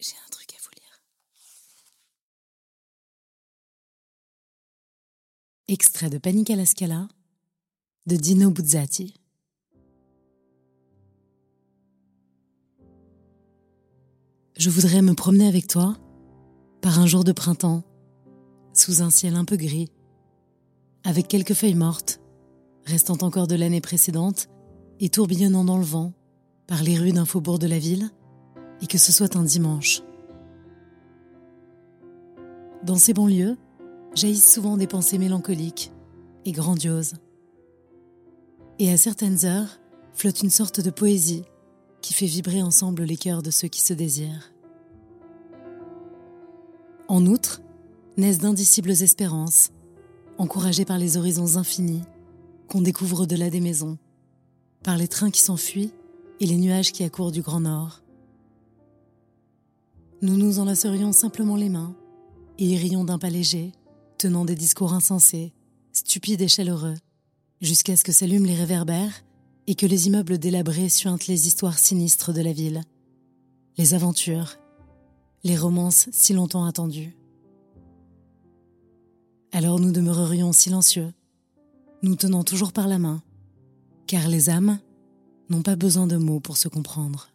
J'ai un truc à vous lire. Extrait de Panique à la Scala de Dino Buzzati. Je voudrais me promener avec toi par un jour de printemps, sous un ciel un peu gris, avec quelques feuilles mortes, restant encore de l'année précédente et tourbillonnant dans le vent par les rues d'un faubourg de la ville, et que ce soit un dimanche. Dans ces banlieues, jaillissent souvent des pensées mélancoliques et grandioses. Et à certaines heures, flotte une sorte de poésie qui fait vibrer ensemble les cœurs de ceux qui se désirent. En outre, naissent d'indicibles espérances, encouragées par les horizons infinis qu'on découvre au-delà des maisons, par les trains qui s'enfuient et les nuages qui accourent du Grand Nord. Nous nous enlacerions simplement les mains et irions d'un pas léger, tenant des discours insensés, stupides et chaleureux, jusqu'à ce que s'allument les réverbères et que les immeubles délabrés suintent les histoires sinistres de la ville, les aventures, les romances si longtemps attendues. Alors nous demeurerions silencieux, nous tenant toujours par la main, car les âmes n'ont pas besoin de mots pour se comprendre.